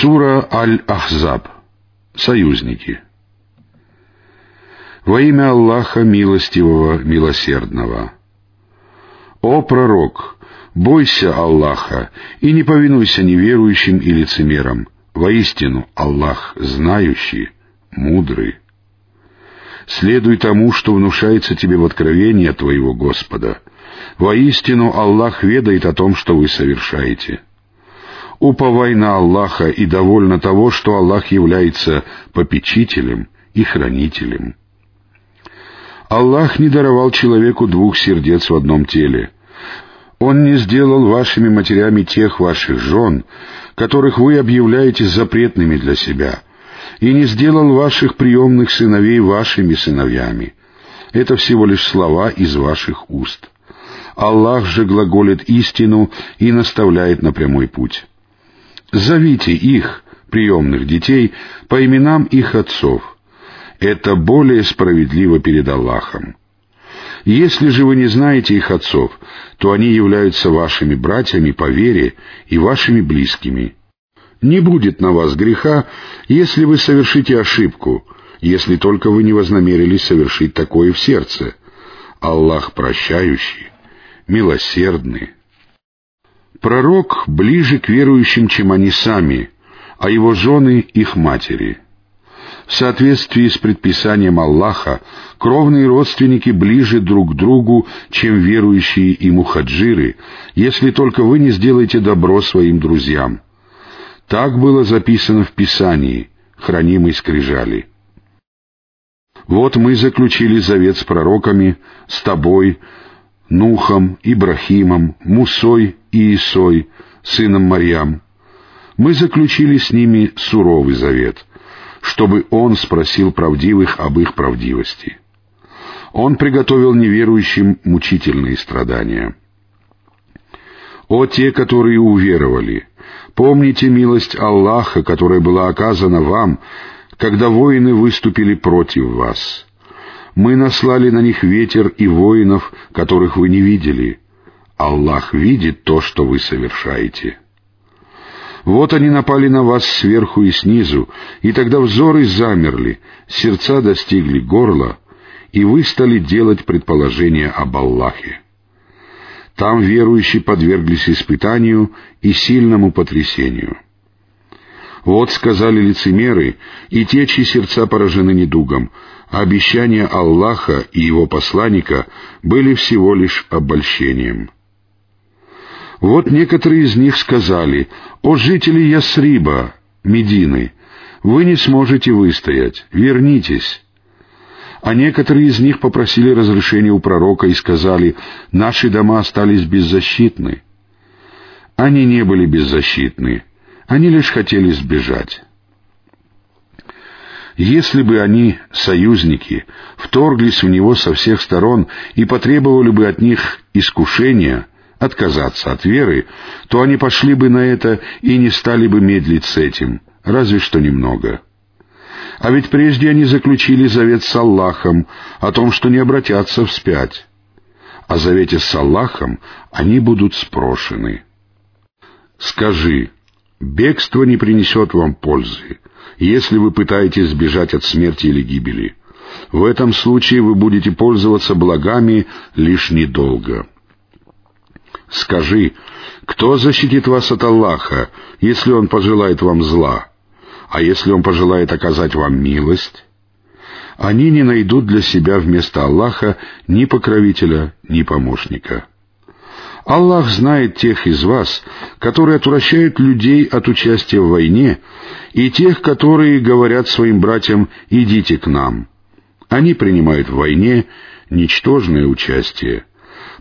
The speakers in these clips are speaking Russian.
Сура Аль-Ахзаб. Союзники. Во имя Аллаха Милостивого, Милосердного. О пророк, бойся Аллаха и не повинуйся неверующим и лицемерам. Воистину Аллах знающий, мудрый. Следуй тому, что внушается тебе в откровении от твоего Господа. Воистину Аллах ведает о том, что вы совершаете. Уповай на Аллаха и довольно того, что Аллах является попечителем и хранителем. Аллах не даровал человеку двух сердец в одном теле. Он не сделал вашими матерями тех ваших жен, которых вы объявляете запретными для себя, и не сделал ваших приемных сыновей вашими сыновьями. Это всего лишь слова из ваших уст. Аллах же глаголит истину и наставляет на прямой путь. Зовите их, приемных детей, по именам их отцов. Это более справедливо перед Аллахом. Если же вы не знаете их отцов, то они являются вашими братьями по вере и вашими близкими. Не будет на вас греха, если вы совершите ошибку, если только вы не вознамерились совершить такое в сердце. Аллах прощающий, милосердный. Пророк ближе к верующим, чем они сами, а его жены — их матери. В соответствии с предписанием Аллаха, кровные родственники ближе друг к другу, чем верующие и мухаджиры, если только вы не сделаете добро своим друзьям. Так было записано в Писании, хранимой скрижали. Вот мы заключили завет с пророками, с тобой, Нухом, Ибрахимом, Мусой и Исой, сыном Марьям. Мы заключили с ними суровый завет, чтобы он спросил правдивых об их правдивости. Он приготовил неверующим мучительные страдания. О те, которые уверовали! Помните милость Аллаха, которая была оказана вам, когда воины выступили против вас. Мы наслали на них ветер и воинов, которых вы не видели. Аллах видит то, что вы совершаете. Вот они напали на вас сверху и снизу, и тогда взоры замерли, сердца достигли горла, и вы стали делать предположения об Аллахе. Там верующие подверглись испытанию и сильному потрясению. Вот сказали лицемеры и те, чьи сердца поражены недугом, обещания Аллаха и его посланника были всего лишь обольщением. Вот некоторые из них сказали, «О жители Ясриба, Медины, вы не сможете выстоять, вернитесь». А некоторые из них попросили разрешения у пророка и сказали, «Наши дома остались беззащитны». Они не были беззащитны, они лишь хотели сбежать. Если бы они, союзники, вторглись в него со всех сторон и потребовали бы от них искушения, отказаться от веры, то они пошли бы на это и не стали бы медлить с этим, разве что немного. А ведь прежде они заключили завет с Аллахом о том, что не обратятся вспять. О завете с Аллахом они будут спрошены. Скажи, бегство не принесет вам пользы, если вы пытаетесь сбежать от смерти или гибели. В этом случае вы будете пользоваться благами лишь недолго. Скажи, кто защитит вас от Аллаха, если Он пожелает вам зла? А если Он пожелает оказать вам милость? Они не найдут для себя вместо Аллаха ни покровителя, ни помощника. Аллах знает тех из вас, которые отвращают людей от участия в войне, и тех, которые говорят своим братьям «идите к нам». Они принимают в войне ничтожное участие,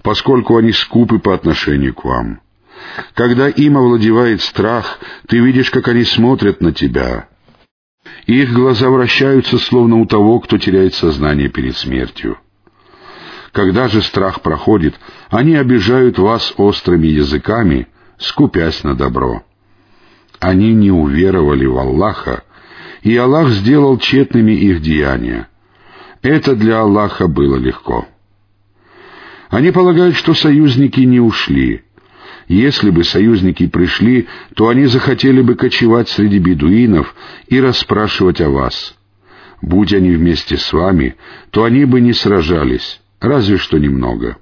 поскольку они скупы по отношению к вам. Когда им овладевает страх, ты видишь, как они смотрят на тебя. Их глаза вращаются, словно у того, кто теряет сознание перед смертью. Когда же страх проходит, они обижают вас острыми языками, скупясь на добро. Они не уверовали в Аллаха, и Аллах сделал тщетными их деяния. Это для Аллаха было легко. Они полагают, что союзники не ушли. Если бы союзники пришли, то они захотели бы кочевать среди бедуинов и расспрашивать о вас. Будь они вместе с вами, то они бы не сражались, разве что немного.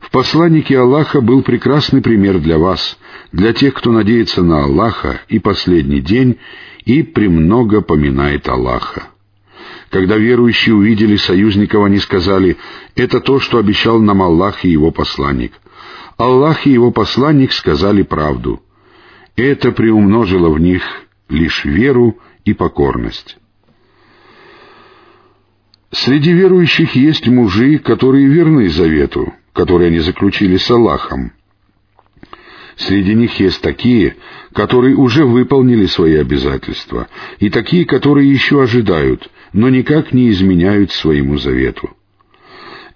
В посланнике Аллаха был прекрасный пример для вас, для тех, кто надеется на Аллаха и последний день и премного поминает Аллаха. Когда верующие увидели союзников, они сказали, «Это то, что обещал нам Аллах и его посланник». Аллах и его посланник сказали правду. Это приумножило в них лишь веру и покорность. Среди верующих есть мужи, которые верны завету, который они заключили с Аллахом. Среди них есть такие, которые уже выполнили свои обязательства, и такие, которые еще ожидают, но никак не изменяют своему завету.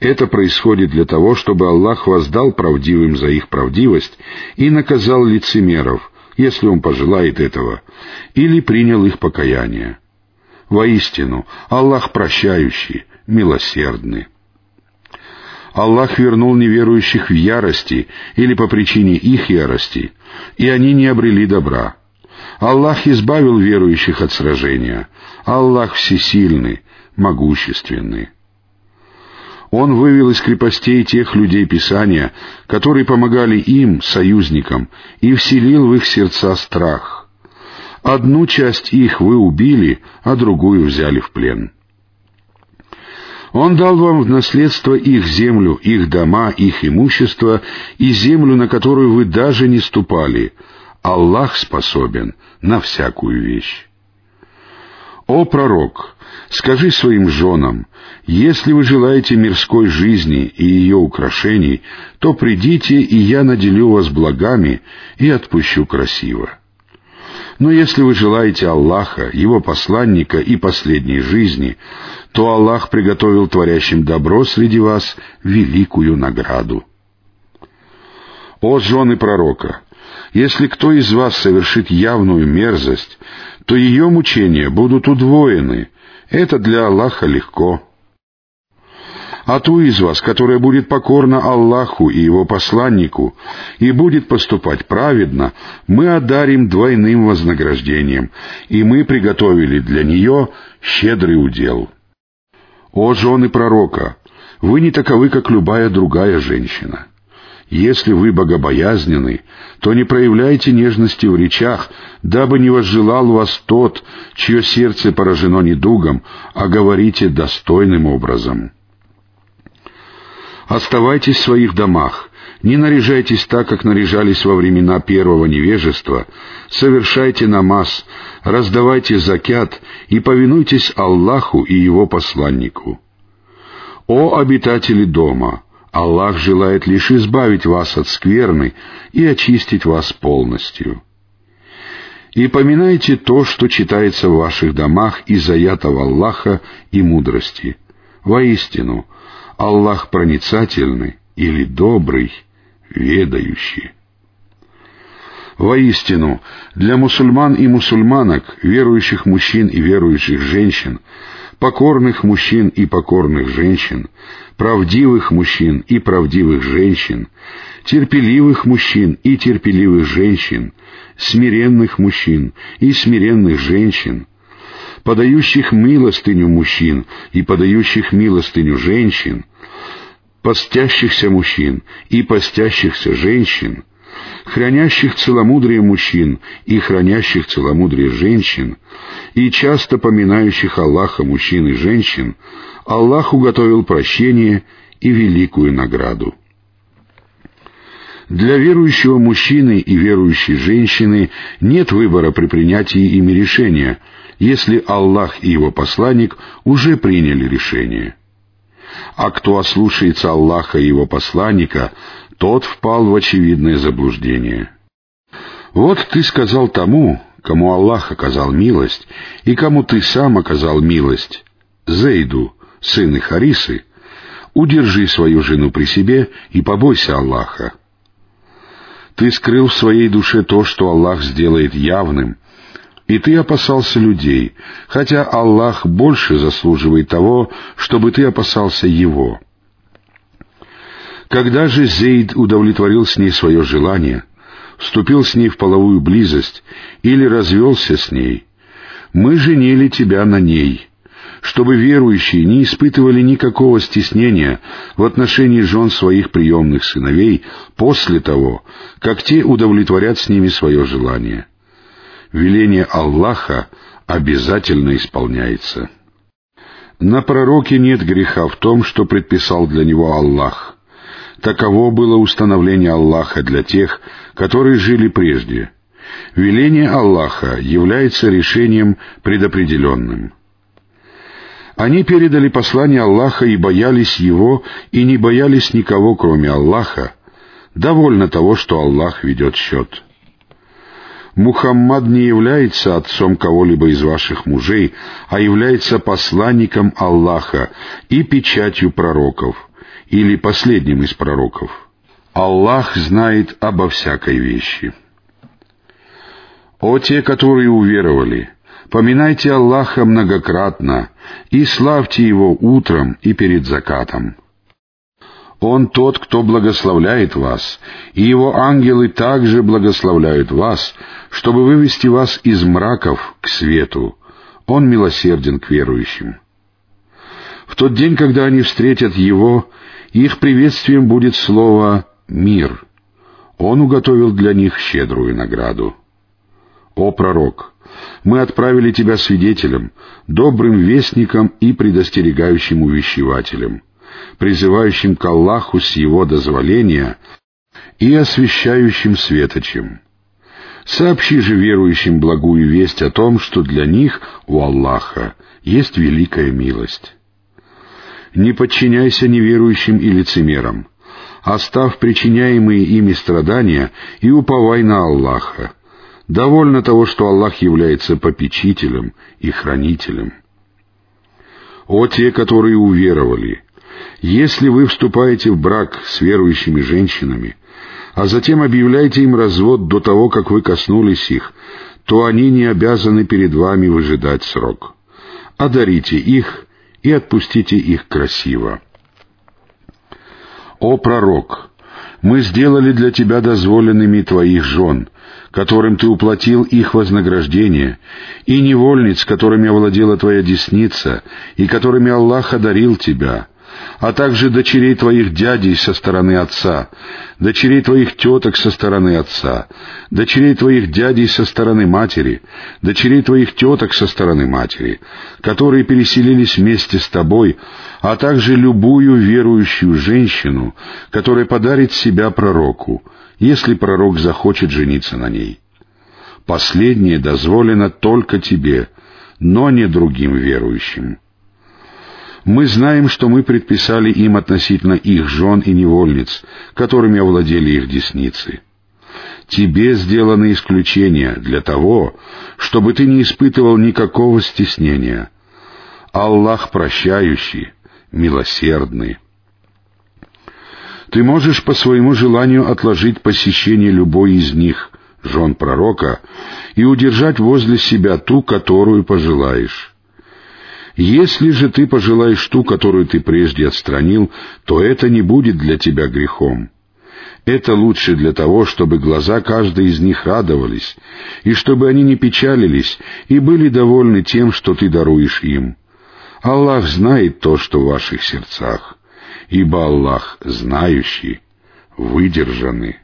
Это происходит для того, чтобы Аллах воздал правдивым за их правдивость и наказал лицемеров, если Он пожелает этого, или принял их покаяние. Воистину, Аллах прощающий, милосердный. Аллах вернул неверующих в ярости или по причине их ярости, и они не обрели добра. Аллах избавил верующих от сражения. Аллах всесильный, могущественный. Он вывел из крепостей тех людей Писания, которые помогали им, союзникам, и вселил в их сердца страх. Одну часть их вы убили, а другую взяли в плен. Он дал вам в наследство их землю, их дома, их имущество и землю, на которую вы даже не ступали. Аллах способен на всякую вещь. «О пророк, скажи своим женам, если вы желаете мирской жизни и ее украшений, то придите, и я наделю вас благами и отпущу красиво. Но если вы желаете Аллаха, Его посланника и последней жизни, то Аллах приготовил творящим добро среди вас великую награду. О жены пророка! Если кто из вас совершит явную мерзость, то ее мучения будут удвоены. Это для Аллаха легко. А ту из вас, которая будет покорна Аллаху и Его посланнику и будет поступать праведно, мы одарим двойным вознаграждением, и мы приготовили для нее щедрый удел. О жены пророка, вы не таковы, как любая другая женщина. Если вы богобоязнены, то не проявляйте нежности в речах, дабы не возжелал вас тот, чье сердце поражено недугом, а говорите достойным образом. Оставайтесь в своих домах, не наряжайтесь так, как наряжались во времена первого невежества, совершайте намаз, раздавайте закят и повинуйтесь Аллаху и Его посланнику. О обитатели дома! Аллах желает лишь избавить вас от скверны и очистить вас полностью. И поминайте то, что читается в ваших домах из аятов Аллаха и мудрости. Воистину, Аллах проницательный или добрый, ведающий. Воистину, для мусульман и мусульманок, верующих мужчин и верующих женщин, покорных мужчин и покорных женщин, правдивых мужчин и правдивых женщин, терпеливых мужчин и терпеливых женщин, смиренных мужчин и смиренных женщин, подающих милостыню мужчин и подающих милостыню женщин, постящихся мужчин и постящихся женщин, хранящих целомудрие мужчин и хранящих целомудрие женщин, и часто поминающих Аллаха мужчин и женщин, Аллах уготовил прощение и великую награду. Для верующего мужчины и верующей женщины нет выбора при принятии ими решения, если Аллах и его посланник уже приняли решение. А кто ослушается Аллаха и его посланника, тот впал в очевидное заблуждение. Вот ты сказал тому, кому Аллах оказал милость, и кому ты сам оказал милость, Зейду, сыну Харисы, удержи свою жену при себе и побойся Аллаха. Ты скрыл в своей душе то, что Аллах сделает явным, и ты опасался людей, хотя Аллах больше заслуживает того, чтобы ты опасался Его. Когда же Зейд удовлетворил с ней свое желание, вступил с ней в половую близость или развелся с ней, мы женили тебя на ней, чтобы верующие не испытывали никакого стеснения в отношении жен своих приемных сыновей после того, как те удовлетворят с ними свое желание. Веление Аллаха обязательно исполняется. На пророке нет греха в том, что предписал для него Аллах. Таково было установление Аллаха для тех, которые жили прежде. Веление Аллаха является решением предопределенным. Они передали послание Аллаха и боялись его, и не боялись никого, кроме Аллаха. Довольно того, что Аллах ведет счет. Мухаммад не является отцом кого-либо из ваших мужей, а является посланником Аллаха и печатью пророков, или последним из пророков. Аллах знает обо всякой вещи. О те, которые уверовали, поминайте Аллаха многократно и славьте Его утром и перед закатом. Он тот, кто благословляет вас, и Его ангелы также благословляют вас, чтобы вывести вас из мраков к свету. Он милосерден к верующим. В тот день, когда они встретят Его, их приветствием будет слово «мир». Он уготовил для них щедрую награду. О пророк! Мы отправили тебя свидетелем, добрым вестником и предостерегающим увещевателем — призывающим к Аллаху с Его дозволения и освящающим светочем. Сообщи же верующим благую весть о том, что для них у Аллаха есть великая милость. Не подчиняйся неверующим и лицемерам, оставь причиняемые ими страдания и уповай на Аллаха. Довольно того, что Аллах является попечителем и хранителем. О те, которые уверовали, если вы вступаете в брак с верующими женщинами, а затем объявляете им развод до того, как вы коснулись их, то они не обязаны перед вами выжидать срок. Одарите их и отпустите их красиво. О пророк! Мы сделали для тебя дозволенными твоих жен, которым ты уплатил их вознаграждение, и невольниц, которыми овладела твоя десница, и которыми Аллах одарил тебя, а также дочерей твоих дядей со стороны отца, дочерей твоих теток со стороны отца, дочерей твоих дядей со стороны матери, дочерей твоих теток со стороны матери, которые переселились вместе с тобой, а также любую верующую женщину, которая подарит себя пророку, если пророк захочет жениться на ней. Последнее дозволено только тебе, но не другим верующим. Мы знаем, что мы предписали им относительно их жен и невольниц, которыми овладели их десницы. Тебе сделано исключение для того, чтобы ты не испытывал никакого стеснения. Аллах прощающий, милосердный. Ты можешь по своему желанию отложить посещение любой из них, жен пророка, и удержать возле себя ту, которую пожелаешь. Если же ты пожелаешь ту, которую ты прежде отстранил, то это не будет для тебя грехом. Это лучше для того, чтобы глаза каждой из них радовались, и чтобы они не печалились и были довольны тем, что ты даруешь им. Аллах знает то, что в ваших сердцах, ибо Аллах знающий, выдержанный.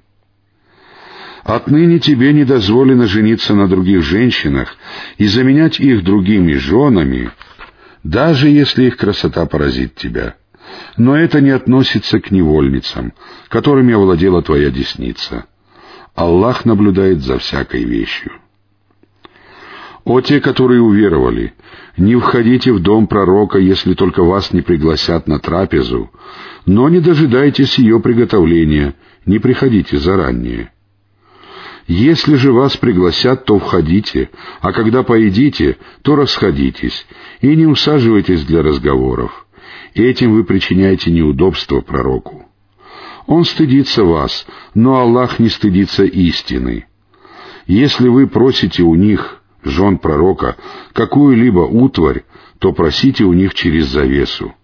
Отныне тебе не дозволено жениться на других женщинах и заменять их другими женами, даже если их красота поразит тебя. Но это не относится к невольницам, которыми овладела твоя десница. Аллах наблюдает за всякой вещью. О те, которые уверовали, не входите в дом пророка, если только вас не пригласят на трапезу, но не дожидайтесь ее приготовления, не приходите заранее. Если же вас пригласят, то входите, а когда поедите, то расходитесь, и не усаживайтесь для разговоров. Этим вы причиняете неудобство пророку. Он стыдится вас, но Аллах не стыдится истины. Если вы просите у них, жен пророка, какую-либо утварь, то просите у них через завесу.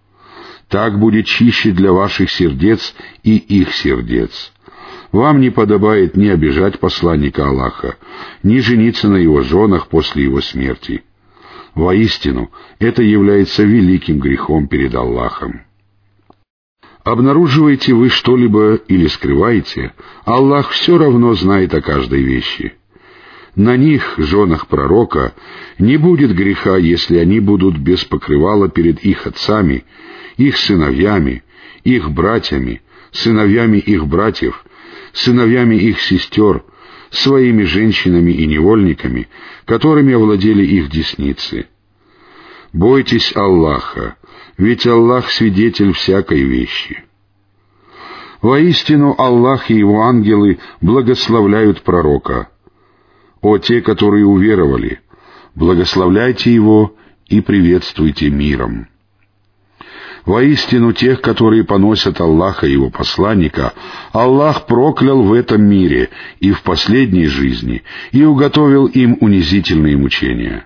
Так будет чище для ваших сердец и их сердец. Вам не подобает ни обижать посланника Аллаха, ни жениться на его женах после его смерти. Воистину, это является великим грехом перед Аллахом. Обнаруживаете вы что-либо или скрываете, Аллах все равно знает о каждой вещи. На них, женах пророка, не будет греха, если они будут без покрывала перед их отцами, их сыновьями, их братьями, сыновьями их братьев, сыновьями их сестер, своими женщинами и невольниками, которыми овладели их десницы. Бойтесь Аллаха, ведь Аллах свидетель всякой вещи. Воистину Аллах и Его ангелы благословляют пророка. О те, которые уверовали, благословляйте его и приветствуйте миром. Воистину тех, которые поносят Аллаха и Его посланника, Аллах проклял в этом мире и в последней жизни и уготовил им унизительные мучения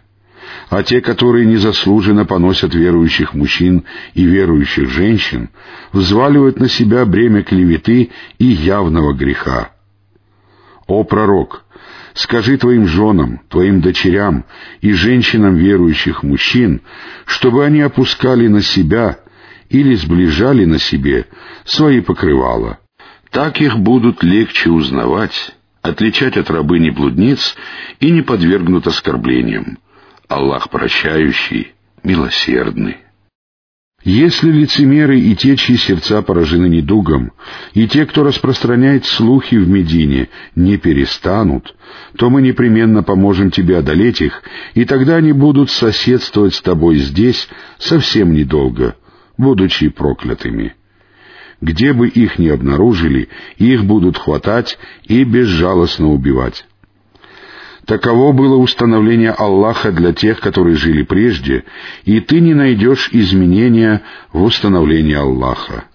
а те, которые незаслуженно поносят верующих мужчин и верующих женщин, взваливают на себя бремя клеветы и явного греха. О пророк, скажи твоим женам, твоим дочерям и женщинам верующих мужчин, чтобы они опускали на себя или сближали на себе свои покрывала. Так их будут легче узнавать, отличать от рабыни-блудниц и не подвергнут оскорблениям. Аллах прощающий, милосердный. Если лицемеры и те, чьи сердца поражены недугом, и те, кто распространяет слухи в Медине, не перестанут, то мы непременно поможем тебе одолеть их, и тогда они будут соседствовать с тобой здесь совсем недолго, будучи проклятыми. Где бы их ни обнаружили, их будут хватать и безжалостно убивать. Таково было установление Аллаха для тех, которые жили прежде, и ты не найдешь изменения в установлении Аллаха.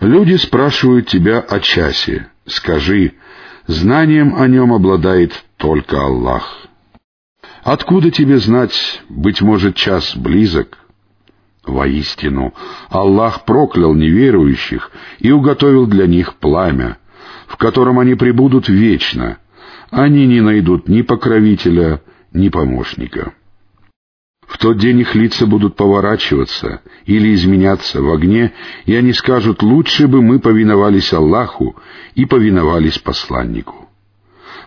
Люди спрашивают тебя о часе. Скажи, знанием о нем обладает только Аллах. Откуда тебе знать, быть может, час близок? Воистину, Аллах проклял неверующих и уготовил для них пламя, в котором они пребудут вечно — они не найдут ни покровителя, ни помощника. В тот день их лица будут поворачиваться или изменяться в огне, и они скажут, лучше бы мы повиновались Аллаху и повиновались посланнику.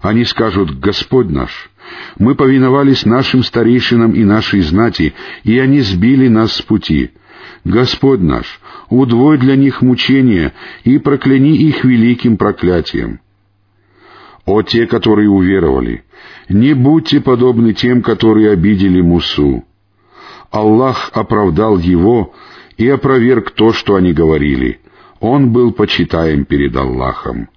Они скажут, Господь наш, мы повиновались нашим старейшинам и нашей знати, и они сбили нас с пути. Господь наш, удвой для них мучения и прокляни их великим проклятием. «О те, которые уверовали, не будьте подобны тем, которые обидели Мусу. Аллах оправдал его и опроверг то, что они говорили. Он был почитаем перед Аллахом.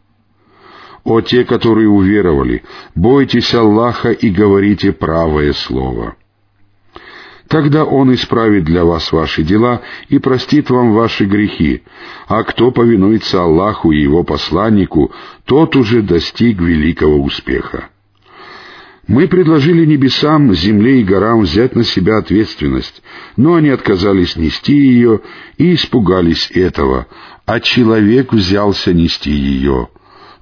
О те, которые уверовали, бойтесь Аллаха и говорите правое слово». Тогда Он исправит для вас ваши дела и простит вам ваши грехи, а кто повинуется Аллаху и Его посланнику, тот уже достиг великого успеха. Мы предложили небесам, земле и горам взять на себя ответственность, но они отказались нести ее и испугались этого, а человек взялся нести ее.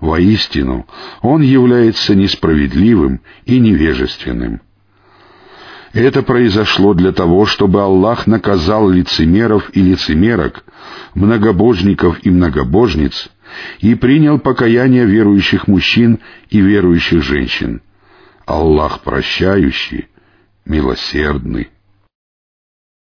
Воистину, он является несправедливым и невежественным. Это произошло для того, чтобы Аллах наказал лицемеров и лицемерок, многобожников и многобожниц, и принял покаяние верующих мужчин и верующих женщин. Аллах прощающий, милосердный.